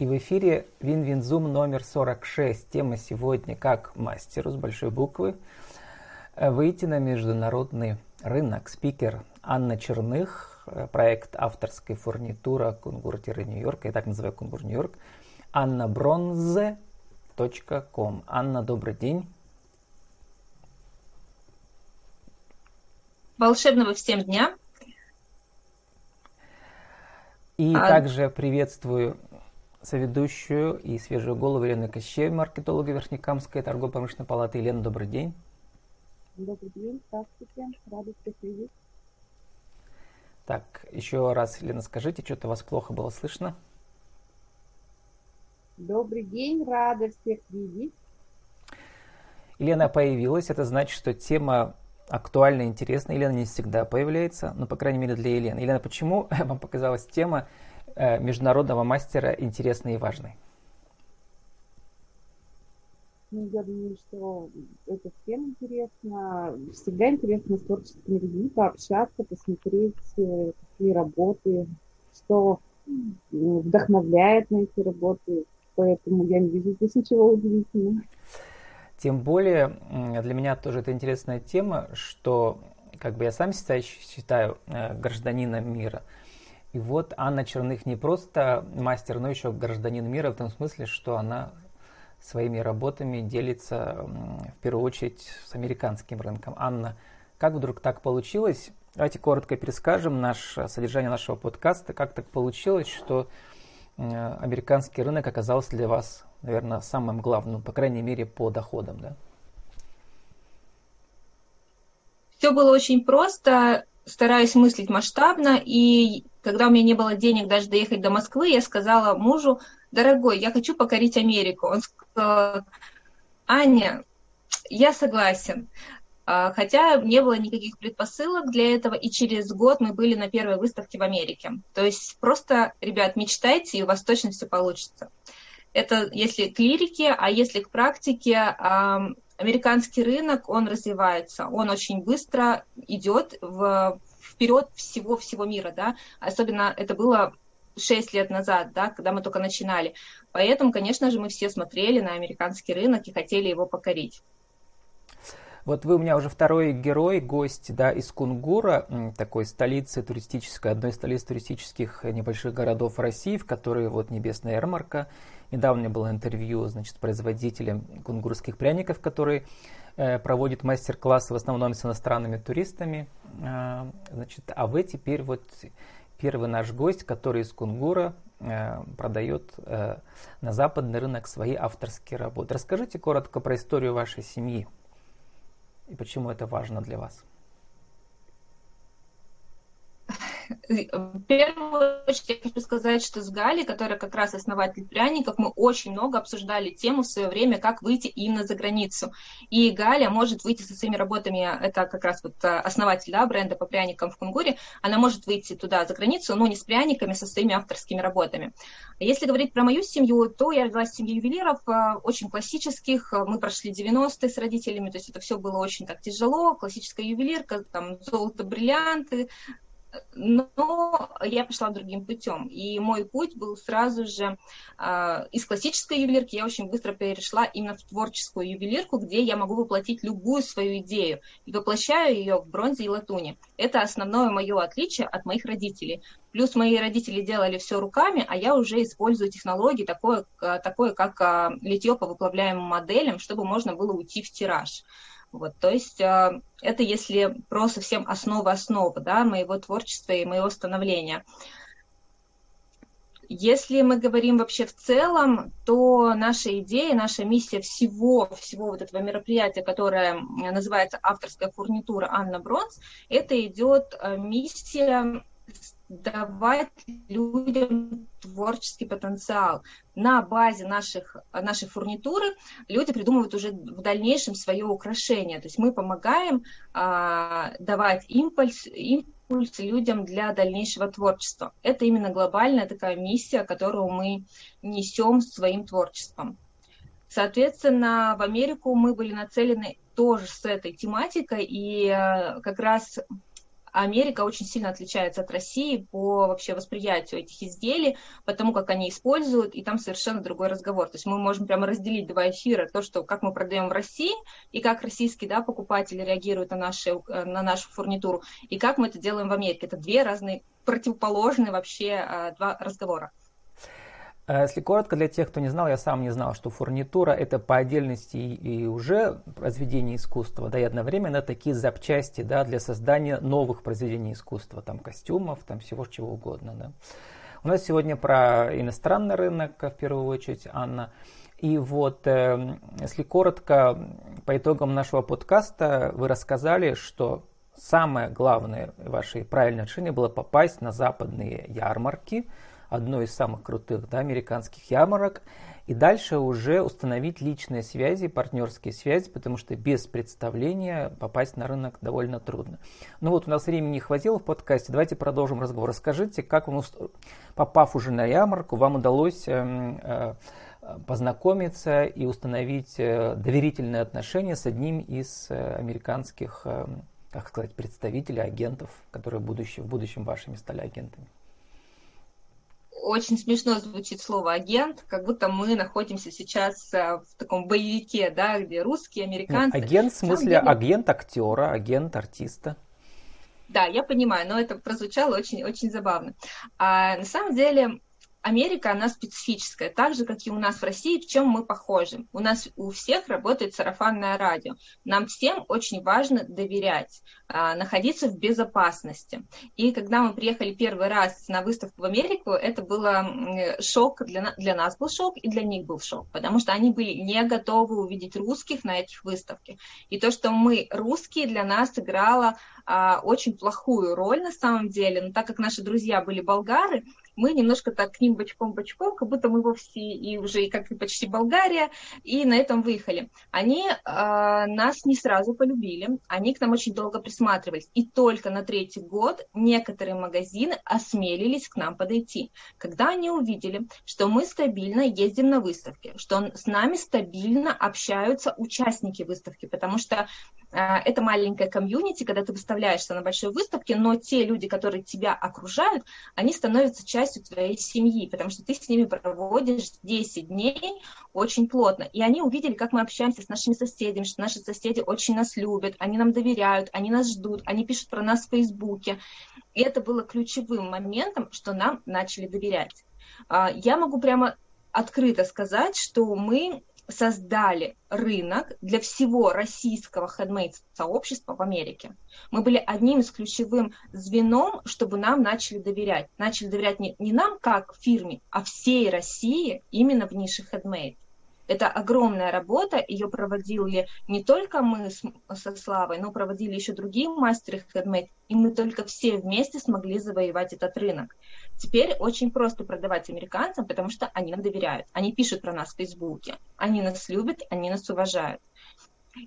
И в эфире Win-Win Zoom номер 46. Тема сегодня «Как мастеру» с большой буквы выйти на международный рынок. Спикер Анна Черных, проект авторской фурнитура Кунгур-Нью-Йорк, я так называю Кунгур Нью-Йорк, Анна Бронзе, .com. Анна, добрый день. Волшебного всем дня. И а... также приветствую соведущую и свежую голову Елены Кощеев, маркетолога Верхнекамской торгово-промышленной палаты. Елена, добрый день. Добрый день, здравствуйте, рада всех видеть. Так, еще раз, Елена, скажите, что-то вас плохо было слышно? Добрый день, рада всех видеть. Елена появилась, это значит, что тема актуальна и интересна. Елена не всегда появляется, но, по крайней мере, для Елены. Елена, почему вам показалась тема международного мастера интересной и важной? Ну, я думаю, что это всем интересно. Всегда интересно с творческими людьми пообщаться, посмотреть, э, какие работы, что вдохновляет на эти работы. Поэтому я не вижу здесь ничего удивительного. Тем более для меня тоже это интересная тема, что как бы я сам себя считаю э, гражданином мира – и вот Анна Черных не просто мастер, но еще гражданин мира в том смысле, что она своими работами делится в первую очередь с американским рынком. Анна, как вдруг так получилось? Давайте коротко перескажем наш, содержание нашего подкаста. Как так получилось, что американский рынок оказался для вас, наверное, самым главным, по крайней мере, по доходам, да? Все было очень просто стараюсь мыслить масштабно, и когда у меня не было денег даже доехать до Москвы, я сказала мужу, дорогой, я хочу покорить Америку. Он сказал, Аня, я согласен. А, хотя не было никаких предпосылок для этого, и через год мы были на первой выставке в Америке. То есть просто, ребят, мечтайте, и у вас точно все получится. Это если к лирике, а если к практике, американский рынок, он развивается, он очень быстро идет в, вперед всего-всего мира, да, особенно это было 6 лет назад, да, когда мы только начинали. Поэтому, конечно же, мы все смотрели на американский рынок и хотели его покорить. Вот вы у меня уже второй герой, гость да, из Кунгура, такой столицы туристической, одной из столиц туристических небольших городов России, в которой вот небесная ярмарка. Недавно у меня было интервью значит, с производителем кунгурских пряников, который э, проводит мастер-классы в основном с иностранными туристами. Э, значит, а вы теперь вот первый наш гость, который из Кунгура э, продает э, на западный рынок свои авторские работы. Расскажите коротко про историю вашей семьи и почему это важно для вас? В первую очередь я хочу сказать, что с Галей, которая как раз основатель пряников, мы очень много обсуждали тему в свое время, как выйти именно за границу. И Галя может выйти со своими работами, это как раз вот э, основатель да, бренда по пряникам в Кунгуре, она может выйти туда за границу, но не с пряниками, со своими авторскими работами. Если говорить про мою семью, то я родилась в семье ювелиров, э, очень классических, мы прошли 90-е с родителями, то есть это все было очень так тяжело, классическая ювелирка, там золото, бриллианты, но я пошла другим путем. И мой путь был сразу же э, из классической ювелирки, я очень быстро перешла именно в творческую ювелирку, где я могу воплотить любую свою идею и воплощаю ее в бронзе и латуни. Это основное мое отличие от моих родителей. Плюс мои родители делали все руками, а я уже использую технологии, такое, такое как а, литье по выплавляемым моделям, чтобы можно было уйти в тираж. Вот, то есть э, это если про совсем основа основы да, моего творчества и моего становления. Если мы говорим вообще в целом, то наша идея, наша миссия всего, всего вот этого мероприятия, которое называется авторская фурнитура Анна Бронс, это идет э, миссия давать людям творческий потенциал. На базе наших, нашей фурнитуры люди придумывают уже в дальнейшем свое украшение. То есть мы помогаем а, давать импульс, импульс людям для дальнейшего творчества. Это именно глобальная такая миссия, которую мы несем своим творчеством. Соответственно, в Америку мы были нацелены тоже с этой тематикой, и э, как раз Америка очень сильно отличается от России по вообще восприятию этих изделий, потому как они используют, и там совершенно другой разговор. То есть мы можем прямо разделить два эфира, то, что как мы продаем в России, и как российские да, покупатели реагируют на, наши, на нашу фурнитуру, и как мы это делаем в Америке. Это две разные противоположные вообще а, два разговора. А если коротко, для тех, кто не знал, я сам не знал, что фурнитура это по отдельности и уже произведение искусства, да, и одновременно такие запчасти, да, для создания новых произведений искусства, там костюмов, там всего чего угодно, да. У нас сегодня про иностранный рынок, в первую очередь, Анна. И вот, э, если коротко, по итогам нашего подкаста вы рассказали, что самое главное ваше правильное решение было попасть на западные ярмарки, одной из самых крутых да, американских ярмарок, и дальше уже установить личные связи, партнерские связи, потому что без представления попасть на рынок довольно трудно. Ну вот у нас времени не хватило в подкасте, давайте продолжим разговор. Расскажите, как вам, попав уже на ярмарку, вам удалось эм, э, познакомиться и установить э, доверительные отношения с одним из э, американских, эм, как сказать, представителей, агентов, которые в будущем, в будущем вашими стали агентами очень смешно звучит слово агент, как будто мы находимся сейчас э, в таком боевике, да, где русские, американцы. Нет, агент в смысле деле... агент актера, агент артиста. Да, я понимаю, но это прозвучало очень, очень забавно. А на самом деле Америка, она специфическая, так же, как и у нас в России, в чем мы похожи. У нас у всех работает сарафанное радио. Нам всем очень важно доверять, а, находиться в безопасности. И когда мы приехали первый раз на выставку в Америку, это было шок, для, для нас был шок, и для них был шок, потому что они были не готовы увидеть русских на этих выставках. И то, что мы русские, для нас играло а, очень плохую роль на самом деле, но так как наши друзья были болгары, мы немножко так к ним бочком-бочком, как будто мы вовсе и уже как и почти Болгария, и на этом выехали. Они э, нас не сразу полюбили, они к нам очень долго присматривались, и только на третий год некоторые магазины осмелились к нам подойти. Когда они увидели, что мы стабильно ездим на выставки, что с нами стабильно общаются участники выставки, потому что это маленькая комьюнити, когда ты выставляешься на большой выставке, но те люди, которые тебя окружают, они становятся частью частью твоей семьи, потому что ты с ними проводишь 10 дней очень плотно. И они увидели, как мы общаемся с нашими соседями, что наши соседи очень нас любят, они нам доверяют, они нас ждут, они пишут про нас в Фейсбуке. И это было ключевым моментом, что нам начали доверять. А, я могу прямо открыто сказать, что мы создали рынок для всего российского хендмейд-сообщества в Америке. Мы были одним из ключевым звеном, чтобы нам начали доверять. Начали доверять не, не нам как фирме, а всей России именно в нише хендмейд. Это огромная работа, ее проводили не только мы с, со Славой, но проводили еще другие мастеры хендмейд, и мы только все вместе смогли завоевать этот рынок. Теперь очень просто продавать американцам, потому что они нам доверяют. Они пишут про нас в Фейсбуке, они нас любят, они нас уважают.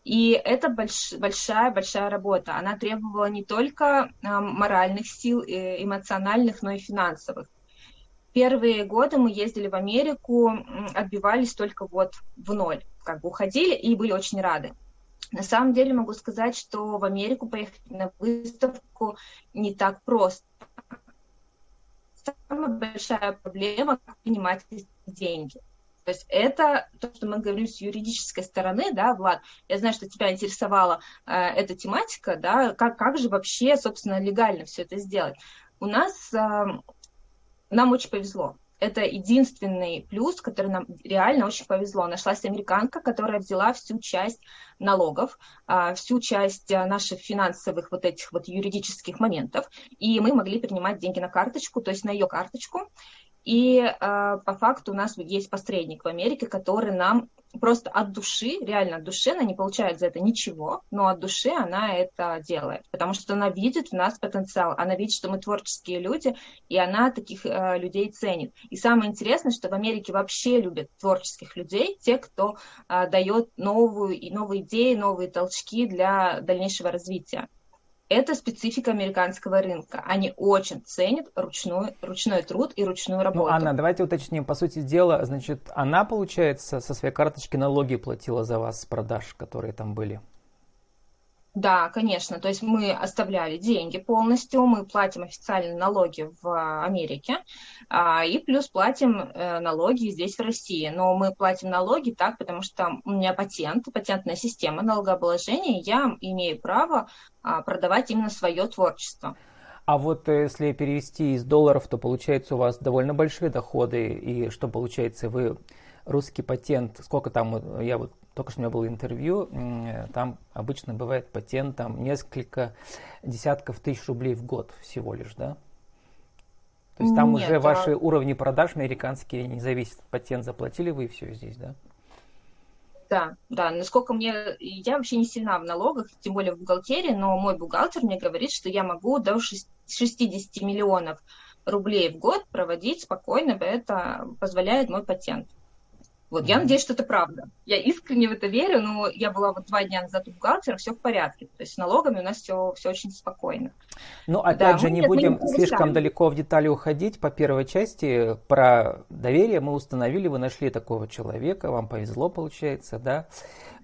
И это большая-большая работа. Она требовала не только моральных сил, э, эмоциональных, но и финансовых. Первые годы мы ездили в Америку, отбивались только вот в ноль, как бы уходили и были очень рады. На самом деле могу сказать, что в Америку поехать на выставку не так просто. Самая большая проблема – как принимать деньги. То есть это то, что мы говорим с юридической стороны, да, Влад, я знаю, что тебя интересовала э, эта тематика, да, как, как же вообще, собственно, легально все это сделать. У нас э, нам очень повезло. Это единственный плюс, который нам реально очень повезло. Нашлась американка, которая взяла всю часть налогов, а, всю часть а, наших финансовых вот этих вот юридических моментов, и мы могли принимать деньги на карточку, то есть на ее карточку, и э, по факту у нас есть посредник в Америке, который нам просто от души, реально от души, она не получает за это ничего, но от души она это делает, потому что она видит в нас потенциал, она видит, что мы творческие люди, и она таких э, людей ценит. И самое интересное, что в Америке вообще любят творческих людей, те, кто э, дает новую, новые идеи, новые толчки для дальнейшего развития. Это специфика американского рынка. Они очень ценят ручной, ручной труд и ручную ну, работу. Ну, Анна, давайте уточним. По сути дела, значит, она, получается, со своей карточки налоги платила за вас с продаж, которые там были? Да, конечно. То есть мы оставляли деньги полностью, мы платим официальные налоги в Америке, а, и плюс платим э, налоги здесь, в России. Но мы платим налоги так, потому что у меня патент, патентная система налогообложения, я имею право а, продавать именно свое творчество. А вот э, если перевести из долларов, то получается у вас довольно большие доходы. И что получается, вы русский патент, сколько там, я вот только что у меня было интервью, там обычно бывает патент там несколько десятков тысяч рублей в год всего лишь, да? То есть там Нет, уже а... ваши уровни продаж американские не зависят. Патент заплатили вы и все здесь, да? Да, да. Насколько мне... Я вообще не сильна в налогах, тем более в бухгалтерии, но мой бухгалтер мне говорит, что я могу до 60 миллионов рублей в год проводить спокойно, это позволяет мой патент. Вот, я надеюсь, что это правда. Я искренне в это верю, но я была вот два дня назад у бухгалтера, все в порядке. То есть с налогами у нас все, все очень спокойно. Ну, опять да, же, не будем не слишком далеко в детали уходить. По первой части про доверие мы установили, вы нашли такого человека, вам повезло, получается, да.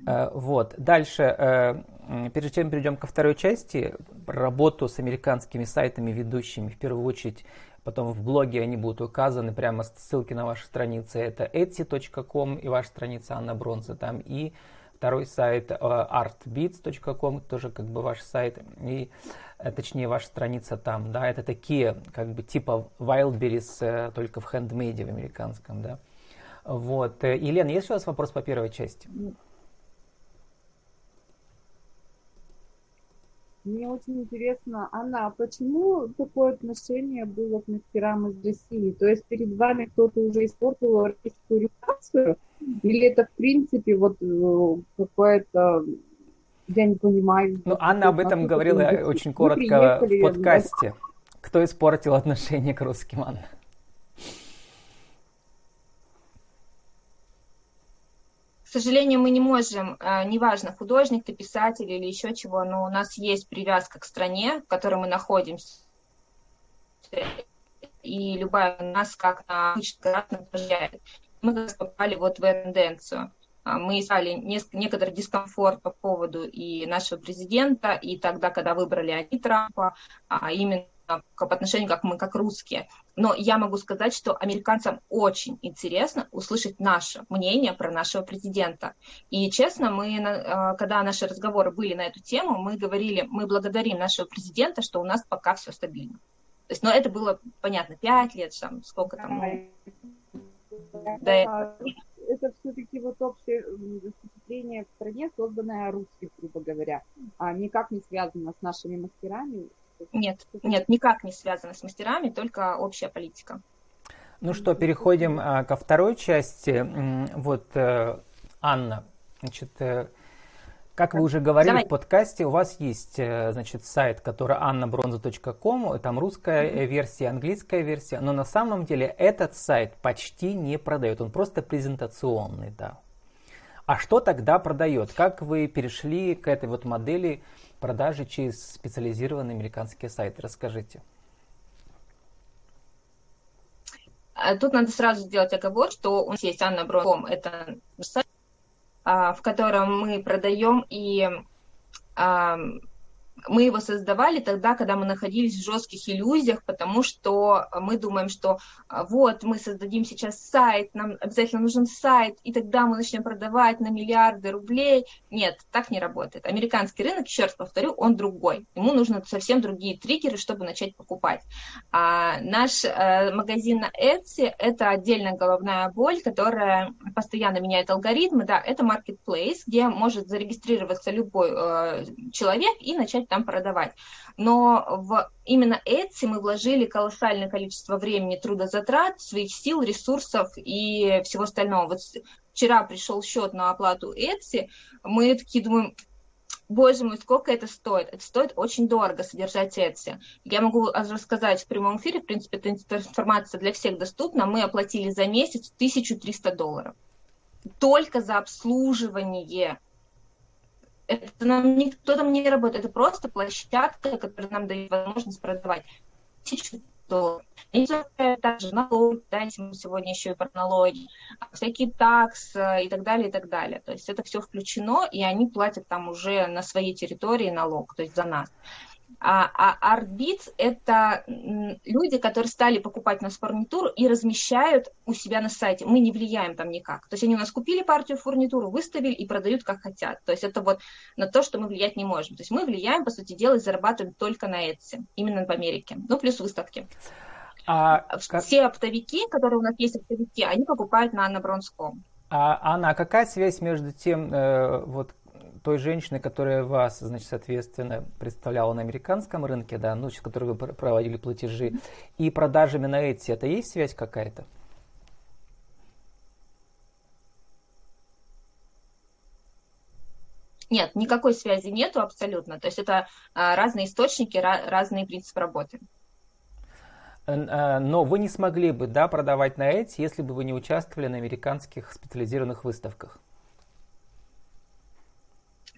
Э, вот. Дальше, э, перед чем перейдем ко второй части, работу с американскими сайтами, ведущими, в первую очередь, Потом в блоге они будут указаны, прямо ссылки на ваши страницы. Это etsy.com и ваша страница Анна Бронза там. И второй сайт э, artbeats.com, тоже как бы ваш сайт. И э, точнее ваша страница там. Да, это такие как бы типа Wildberries, э, только в хендмейде в американском. Да. Вот. Елена, есть у вас вопрос по первой части? Мне очень интересно, Анна, а почему такое отношение было к мастерам из России? То есть перед вами кто-то уже испортил российскую репутацию? Или это, в принципе, вот э, какое-то я не понимаю. Ну, Анна об этом говорила очень коротко в подкасте. Кто испортил отношение к русским, Анна? Сожалению, мы не можем, а, неважно, художник ты, писатель или еще чего, но у нас есть привязка к стране, в которой мы находимся. И любая у нас как на влияет. Мы попали вот в эту тенденцию. А, мы искали некоторый дискомфорт по поводу и нашего президента, и тогда, когда выбрали они Трампа, а именно по отношению как мы, как русские. Но я могу сказать, что американцам очень интересно услышать наше мнение про нашего президента. И честно, мы, э, когда наши разговоры были на эту тему, мы говорили, мы благодарим нашего президента, что у нас пока все стабильно. То есть, но это было, понятно, пять лет, там, сколько там, ну, да, это все-таки вот общее впечатление в стране, созданное русских, грубо говоря, а никак не связано с нашими мастерами, нет, нет, никак не связано с мастерами, только общая политика. Ну что, переходим а, ко второй части. Вот, э, Анна, значит, э, как вы уже говорили Давай. в подкасте, у вас есть, э, значит, сайт, который annabronza.com, там русская mm-hmm. версия, английская версия, но на самом деле этот сайт почти не продает, он просто презентационный, да. А что тогда продает? Как вы перешли к этой вот модели продажи через специализированные американские сайты. Расскажите. А тут надо сразу сделать оговор, что у нас есть Анна Брон, это сайт, а, в котором мы продаем и мы его создавали тогда, когда мы находились в жестких иллюзиях, потому что мы думаем, что а, вот мы создадим сейчас сайт, нам обязательно нужен сайт, и тогда мы начнем продавать на миллиарды рублей. Нет, так не работает. Американский рынок, еще раз повторю, он другой. Ему нужны совсем другие триггеры, чтобы начать покупать. А наш а, магазин на Etsy – это отдельная головная боль, которая постоянно меняет алгоритмы. Да, это marketplace, где может зарегистрироваться любой э, человек и начать там продавать. Но в именно Etsy мы вложили колоссальное количество времени, трудозатрат, своих сил, ресурсов и всего остального. Вот вчера пришел счет на оплату Etsy, мы такие думаем, боже мой, сколько это стоит? Это стоит очень дорого содержать Etsy. Я могу рассказать в прямом эфире, в принципе, эта информация для всех доступна. Мы оплатили за месяц 1300 долларов. Только за обслуживание это нам никто там не работает, это просто площадка, которая нам дает возможность продавать. Тысячу долларов. Они также налоги, да, если мы сегодня еще и про налоги, всякие такс и так далее, и так далее. То есть это все включено, и они платят там уже на своей территории налог, то есть за нас. А, а ArtBeats – это люди, которые стали покупать у нас фурнитуру и размещают у себя на сайте. Мы не влияем там никак. То есть они у нас купили партию фурнитуру, выставили и продают как хотят. То есть это вот на то, что мы влиять не можем. То есть мы влияем, по сути дела, и зарабатываем только на Etsy, именно в Америке. Ну, плюс выставки. А Все оптовики, которые у нас есть оптовики, они покупают на Анна А, Анна, а какая связь между тем, э, вот той женщины, которая вас, значит, соответственно, представляла на американском рынке, да, ну, с которой вы проводили платежи, и продажами на эти, это есть связь какая-то? Нет, никакой связи нету абсолютно. То есть это а, разные источники, разные принципы работы. А, но вы не смогли бы да, продавать на эти, если бы вы не участвовали на американских специализированных выставках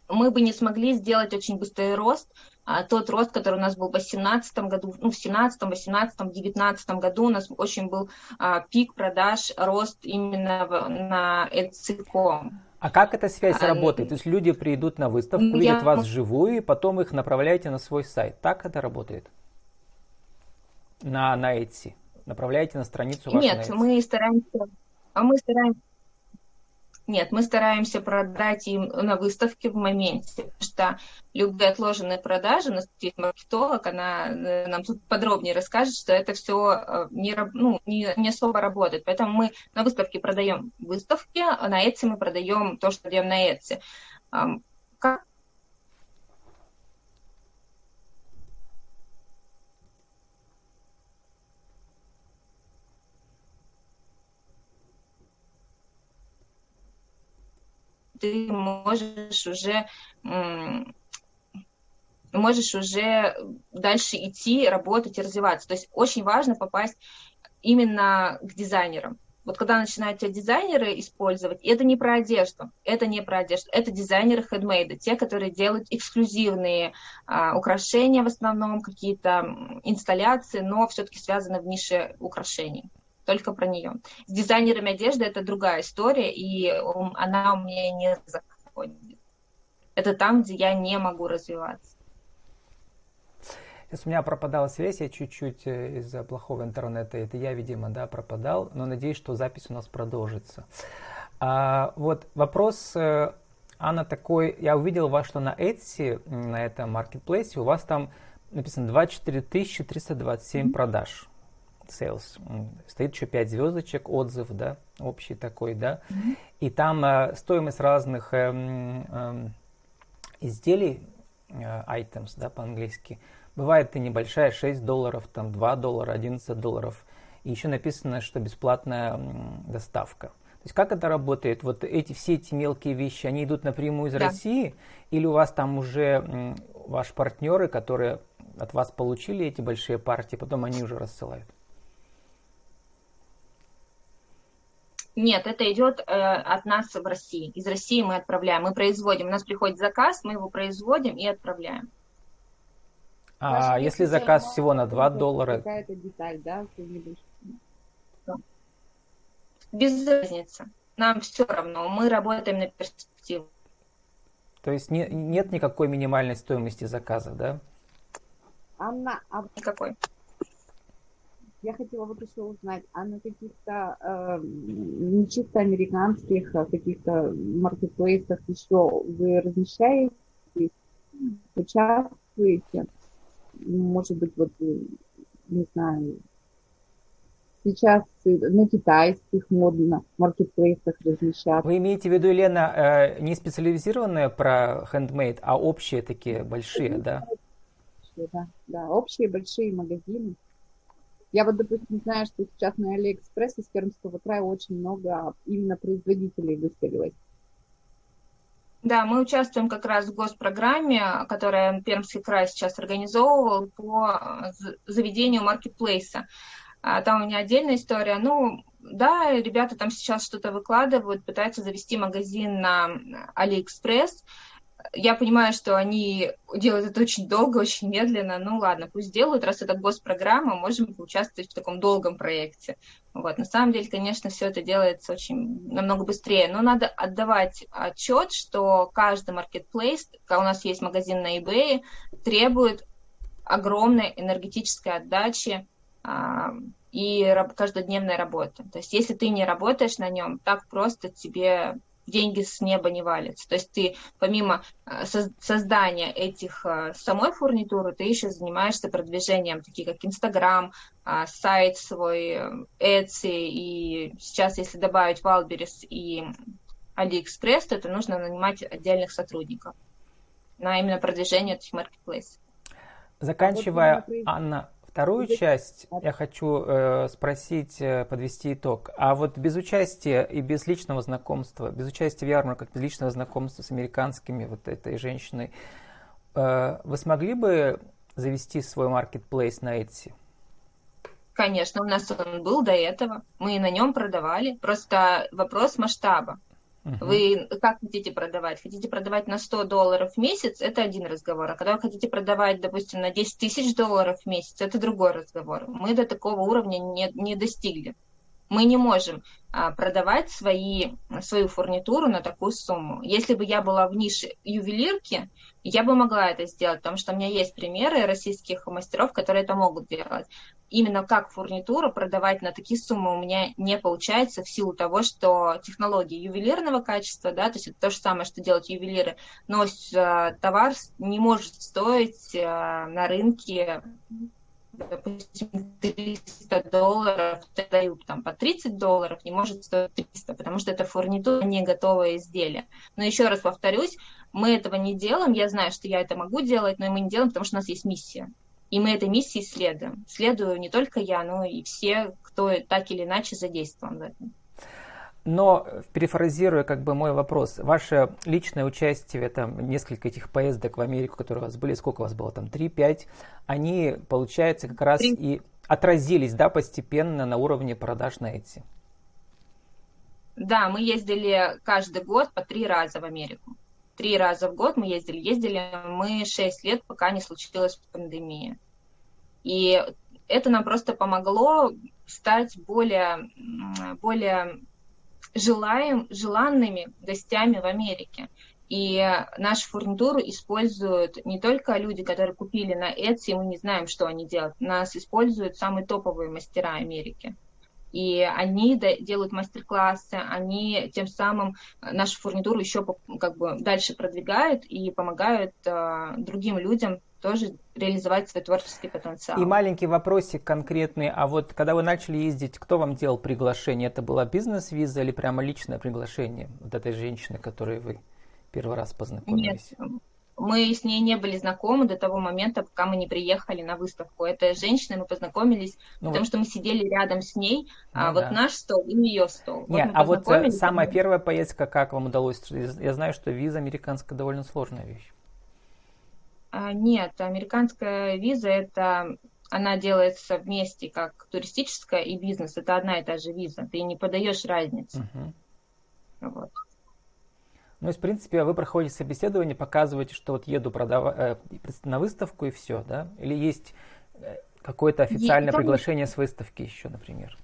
мы бы не смогли сделать очень быстрый рост, а тот рост, который у нас был в 2018 году, ну, в 17, 18, 19 году у нас очень был а, пик продаж, рост именно в, на Etsy.com. А как эта связь а, работает? То есть люди придут на выставку, я... видят вас вживую, и потом их направляете на свой сайт. Так это работает? На, на Etsy. Направляете на страницу вашу Нет, мы стараемся, а мы стараемся нет, мы стараемся продать им на выставке в моменте, потому что любые отложенные продажи, у нас есть маркетолог, она э, нам тут подробнее расскажет, что это все э, не, ну, не, не особо работает. Поэтому мы на выставке продаем выставки, а на Etsy мы продаем то, что даем на Etsy. Как ты можешь уже можешь уже дальше идти, работать и развиваться. То есть очень важно попасть именно к дизайнерам. Вот когда начинают тебя дизайнеры использовать, это не про одежду, это не про одежду, это дизайнеры хедмейда, те, которые делают эксклюзивные а, украшения в основном, какие-то инсталляции, но все-таки связаны в нише украшений только про нее. С дизайнерами одежды это другая история, и она у меня не заходит. Это там, где я не могу развиваться. Сейчас у меня пропадала связь, я чуть-чуть э, из-за плохого интернета, это я, видимо, да, пропадал, но надеюсь, что запись у нас продолжится. А, вот вопрос, э, Анна, такой, я увидел вас, что на Etsy, на этом маркетплейсе, у вас там написано 24 327 mm-hmm. продаж sales. Стоит еще 5 звездочек, отзыв, да, общий такой, да. Mm-hmm. И там э, стоимость разных э, э, изделий, э, items, да, по-английски, бывает и небольшая, 6 долларов, там 2 доллара, 11 долларов. И еще написано, что бесплатная доставка. То есть как это работает? Вот эти все эти мелкие вещи, они идут напрямую из да. России, или у вас там уже ваши партнеры, которые от вас получили эти большие партии, потом они уже рассылают? Нет, это идет э, от нас в России. Из России мы отправляем. Мы производим. У нас приходит заказ, мы его производим и отправляем. А Даже если заказ всего на 2 доллара? Какая-то деталь, да? Без разницы. Нам все равно. Мы работаем на перспективу. То есть не, нет никакой минимальной стоимости заказа, да? Анна, а... Никакой. Я хотела вот еще узнать, а на каких-то э, не чисто американских, а каких-то маркетплейсах еще вы размещаете, участвуете? Может быть, вот, не знаю, сейчас на китайских модно маркетплейсах размещаться. Вы имеете в виду, Елена, э, не специализированные про handmade, а общие такие большие, да? Да, да, общие большие магазины. Я вот, допустим, знаю, что сейчас на Алиэкспресс из Пермского края очень много именно производителей выставилось. Да, мы участвуем как раз в госпрограмме, которая Пермский край сейчас организовывал по заведению маркетплейса. А, там у меня отдельная история. Ну, да, ребята там сейчас что-то выкладывают, пытаются завести магазин на Алиэкспресс. Я понимаю, что они делают это очень долго, очень медленно. Ну ладно, пусть делают, раз это госпрограмма, можем поучаствовать в таком долгом проекте. Вот. На самом деле, конечно, все это делается очень намного быстрее, но надо отдавать отчет, что каждый маркетплейс, у нас есть магазин на eBay, требует огромной энергетической отдачи а, и каждодневной работы. То есть если ты не работаешь на нем, так просто тебе деньги с неба не валятся. То есть ты помимо э, создания этих э, самой фурнитуры, ты еще занимаешься продвижением, такие как Инстаграм, а, сайт свой, Etsy, и сейчас, если добавить Wildberries и Алиэкспресс, то это нужно нанимать отдельных сотрудников на именно продвижение этих маркетплейсов. Заканчивая, Анна, Вторую часть я хочу э, спросить, э, подвести итог. А вот без участия и без личного знакомства, без участия в ярмарках, без личного знакомства с американскими вот этой женщиной, э, вы смогли бы завести свой маркетплейс на Etsy? Конечно, у нас он был до этого. Мы на нем продавали. Просто вопрос масштаба. Угу. Вы как хотите продавать? Хотите продавать на 100 долларов в месяц, это один разговор. А когда вы хотите продавать, допустим, на 10 тысяч долларов в месяц, это другой разговор. Мы до такого уровня не, не достигли. Мы не можем а, продавать свои, свою фурнитуру на такую сумму. Если бы я была в нише ювелирки, я бы могла это сделать, потому что у меня есть примеры российских мастеров, которые это могут делать именно как фурнитуру продавать на такие суммы у меня не получается в силу того, что технологии ювелирного качества, да, то есть это то же самое, что делают ювелиры, но э, товар не может стоить э, на рынке допустим, 300 долларов, дают там по 30 долларов, не может стоить 300, потому что это фурнитура, не готовое изделие. Но еще раз повторюсь, мы этого не делаем, я знаю, что я это могу делать, но мы не делаем, потому что у нас есть миссия. И мы этой миссии следуем. Следую не только я, но и все, кто так или иначе задействован в этом. Но, перефразируя как бы мой вопрос, ваше личное участие в этом, несколько этих поездок в Америку, которые у вас были, сколько у вас было там, 3-5, они, получается, как раз 3. и отразились, да, постепенно на уровне продаж на эти. Да, мы ездили каждый год по три раза в Америку три раза в год мы ездили. Ездили мы шесть лет, пока не случилась пандемия. И это нам просто помогло стать более, более желаем, желанными гостями в Америке. И нашу фурнитуру используют не только люди, которые купили на Etsy, мы не знаем, что они делают. Нас используют самые топовые мастера Америки. И они делают мастер-классы, они тем самым нашу фурнитуру еще как бы дальше продвигают и помогают э, другим людям тоже реализовать свой творческий потенциал. И маленький вопросик конкретный. А вот когда вы начали ездить, кто вам делал приглашение? Это была бизнес-виза или прямо личное приглашение вот этой женщины, которой вы первый раз познакомились? Нет, мы с ней не были знакомы до того момента, пока мы не приехали на выставку. Это женщина, мы познакомились, ну, потому вот. что мы сидели рядом с ней, а ну, а да. вот наш стол и ее стол. Нет, вот а вот э, самая первая поездка, как вам удалось? Я знаю, что виза американская довольно сложная вещь. А, нет, американская виза это она делается вместе как туристическая и бизнес. Это одна и та же виза. Ты не подаешь разницу. Угу. Вот. Ну, есть, в принципе, вы проходите собеседование, показываете, что вот еду продав... Э, на выставку и все, да? Или есть э, какое-то официальное есть, приглашение с выставки еще, например?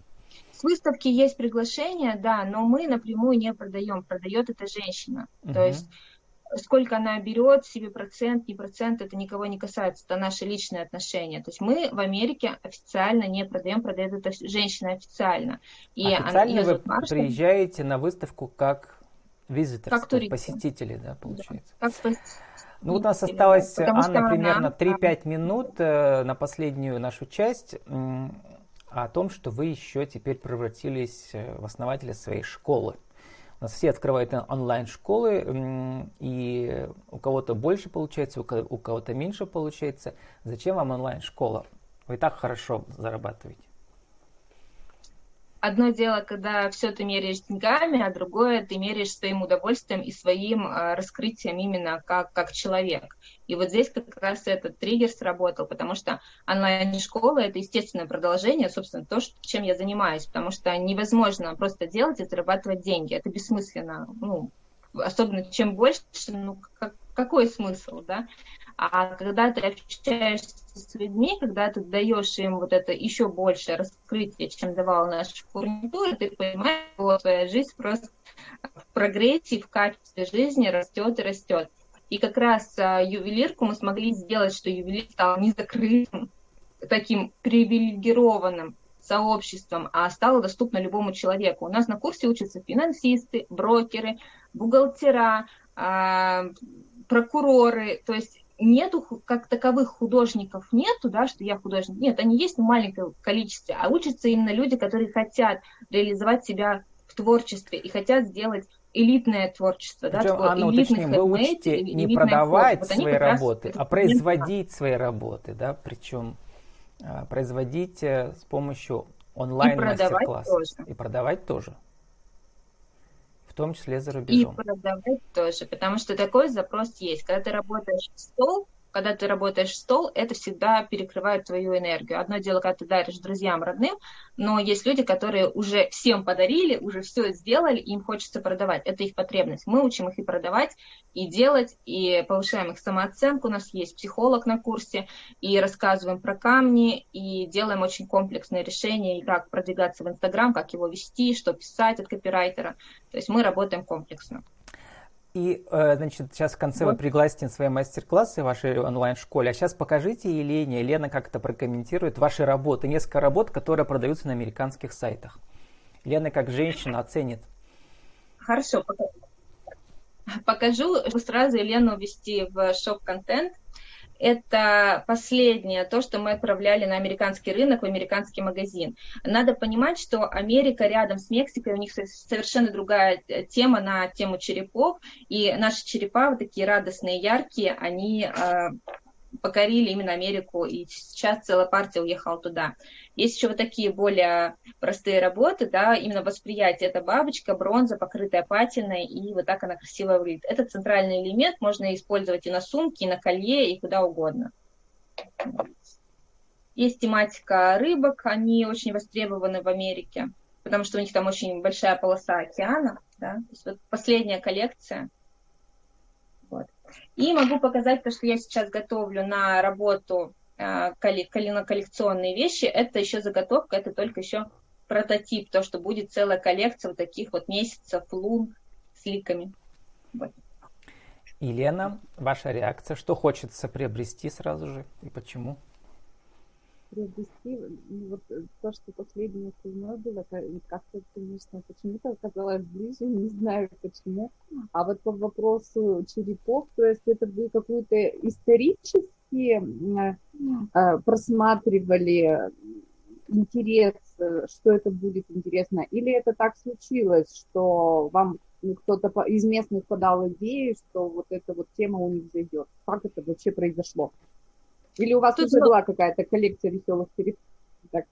С выставки есть приглашение, да, но мы напрямую не продаем, продает эта женщина. Угу. То есть сколько она берет, себе процент, не процент, это никого не касается, это наши личные отношения. То есть мы в Америке официально не продаем, продает эта женщина официально. И официально она, вы приезжаете на выставку как визитор, как посетители, да, получается. Как, как ну у нас осталось, Анна, примерно 3-5 минут э, на последнюю нашу часть о том, что вы еще теперь превратились э, в основателя своей школы. У нас все открывают онлайн-школы, и у кого-то больше получается, у кого-то меньше получается. Зачем вам онлайн-школа? Вы и так хорошо зарабатываете. Одно дело, когда все ты меряешь деньгами, а другое ты меряешь своим удовольствием и своим э, раскрытием именно как, как человек. И вот здесь как раз этот триггер сработал, потому что онлайн-школа – это естественное продолжение, собственно, то, чем я занимаюсь, потому что невозможно просто делать и зарабатывать деньги. Это бессмысленно. Ну, особенно чем больше, ну, как, какой смысл, да? А когда ты общаешься с людьми, когда ты даешь им вот это еще большее раскрытие, чем давала наша фурнитура, ты понимаешь, что твоя жизнь просто в прогрессе, в качестве жизни растет и растет. И как раз а, ювелирку мы смогли сделать, что ювелир стал не закрытым, таким привилегированным сообществом, а стало доступно любому человеку. У нас на курсе учатся финансисты, брокеры, бухгалтера, а, прокуроры, то есть нету как таковых художников нету, да, что я художник. Нет, они есть в маленьком количестве, а учатся именно люди, которые хотят реализовать себя в творчестве и хотят сделать элитное творчество. Причем, да, Анна, уточним, вы учите не продавать вот свои работы, а производить свои работы, да, причем а, производить э, с помощью онлайн-мастер-класса. И продавать тоже в том числе за рубежом. И продавать тоже, потому что такой запрос есть. Когда ты работаешь в стол, когда ты работаешь стол, это всегда перекрывает твою энергию. Одно дело, когда ты даришь друзьям, родным, но есть люди, которые уже всем подарили, уже все сделали, им хочется продавать. Это их потребность. Мы учим их и продавать, и делать, и повышаем их самооценку. У нас есть психолог на курсе, и рассказываем про камни, и делаем очень комплексные решения, и как продвигаться в Инстаграм, как его вести, что писать от копирайтера. То есть мы работаем комплексно. И, э, значит, сейчас в конце вот. вы пригласите на свои мастер-классы в вашей онлайн-школе, а сейчас покажите Елене, Елена как это прокомментирует, ваши работы, несколько работ, которые продаются на американских сайтах. Елена как женщина оценит. Хорошо, покажу. Покажу, сразу Елену ввести в шоп-контент это последнее, то, что мы отправляли на американский рынок, в американский магазин. Надо понимать, что Америка рядом с Мексикой, у них совершенно другая э, тема на тему черепов, и наши черепа, вот такие радостные, яркие, они э, покорили именно Америку, и сейчас целая партия уехала туда. Есть еще вот такие более простые работы, да, именно восприятие. Это бабочка, бронза, покрытая патиной, и вот так она красиво выглядит. Это центральный элемент, можно использовать и на сумке, и на колье, и куда угодно. Есть тематика рыбок, они очень востребованы в Америке, потому что у них там очень большая полоса океана. Да? То есть вот последняя коллекция – и могу показать то, что я сейчас готовлю на работу э, на коллекционные вещи. Это еще заготовка, это только еще прототип, то, что будет целая коллекция вот таких вот месяцев, лун с ликами. Вот. Елена, ваша реакция, что хочется приобрести сразу же и почему? Приобрести, вот э, то, что последнее мной было, как-то, конечно, почему-то оказалось ближе, не знаю почему. А вот по вопросу черепов, то есть это вы какую-то исторически э, просматривали интерес, что это будет интересно, или это так случилось, что вам ну, кто-то из местных подал идею, что вот эта вот тема у них зайдет. Как это вообще произошло? Или у вас тут уже было... была какая-то коллекция веселых переписок?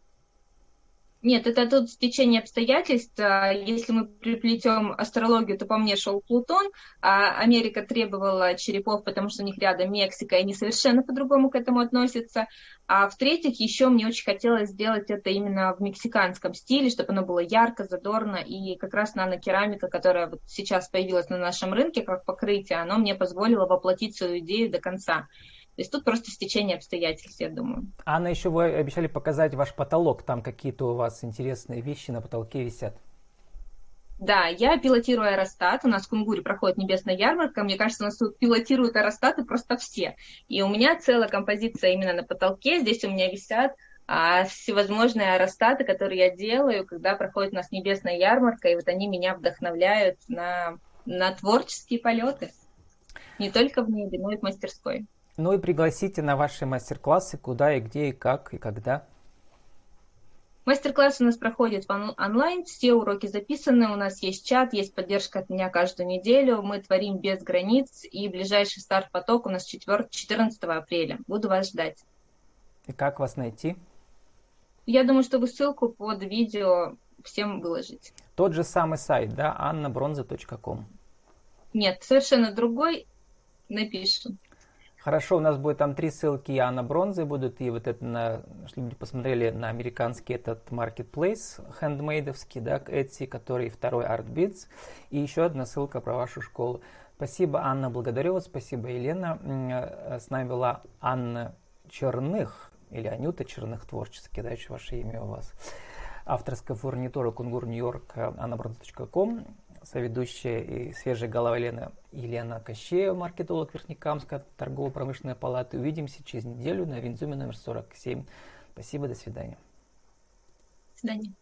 Нет, это тут стечение обстоятельств. А если мы приплетем астрологию, то по мне шел Плутон, а Америка требовала черепов, потому что у них рядом Мексика, и они совершенно по-другому к этому относятся. А в-третьих, еще мне очень хотелось сделать это именно в мексиканском стиле, чтобы оно было ярко, задорно, и как раз нанокерамика, которая вот сейчас появилась на нашем рынке как покрытие, оно мне позволило воплотить свою идею до конца. То есть тут просто стечение обстоятельств, я думаю. Анна, еще вы обещали показать ваш потолок. Там какие-то у вас интересные вещи на потолке висят. Да, я пилотирую аэростат. У нас в Кунгуре проходит небесная ярмарка. Мне кажется, у нас тут пилотируют аэростаты просто все. И у меня целая композиция именно на потолке. Здесь у меня висят а, всевозможные аэростаты, которые я делаю, когда проходит у нас небесная ярмарка, и вот они меня вдохновляют на, на творческие полеты. Не только в небе, но и в мастерской. Ну и пригласите на ваши мастер-классы, куда и где, и как, и когда. Мастер-класс у нас проходит онлайн, все уроки записаны, у нас есть чат, есть поддержка от меня каждую неделю, мы творим без границ, и ближайший старт-поток у нас 4, 14 апреля. Буду вас ждать. И как вас найти? Я думаю, что вы ссылку под видео всем выложите. Тот же самый сайт, да, annabronza.com? Нет, совершенно другой, напишем. Хорошо, у нас будет там три ссылки, и на бронзы будут, и вот это, на, чтобы люди посмотрели на американский этот marketplace хендмейдовский, да, Etsy, который второй ArtBeats, и еще одна ссылка про вашу школу. Спасибо, Анна, благодарю вас, спасибо, Елена. Э, с нами была Анна Черных, или Анюта Черных творчески, да, еще ваше имя у вас. Авторская фурнитура Кунгур Нью-Йорк, анабронз.ком соведущая и свежая голова Елена, Елена Кощеева, маркетолог Верхнекамска, торгово-промышленная палата. Увидимся через неделю на Винзуме номер 47. Спасибо, до свидания. До свидания.